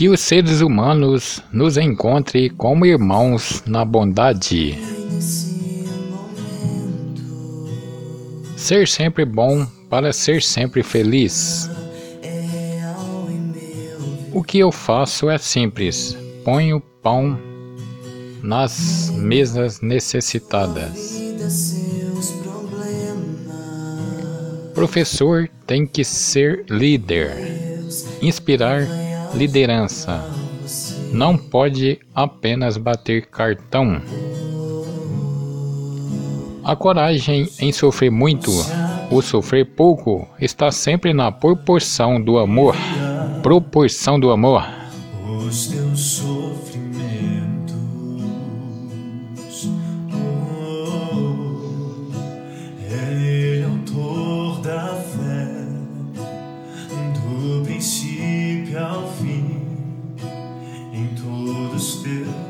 Que os seres humanos nos encontrem como irmãos na bondade. Ser sempre bom para ser sempre feliz. O que eu faço é simples: ponho pão nas mesas necessitadas. Professor tem que ser líder, inspirar liderança. Não pode apenas bater cartão. A coragem em sofrer muito ou sofrer pouco está sempre na proporção do amor. Proporção do amor. still.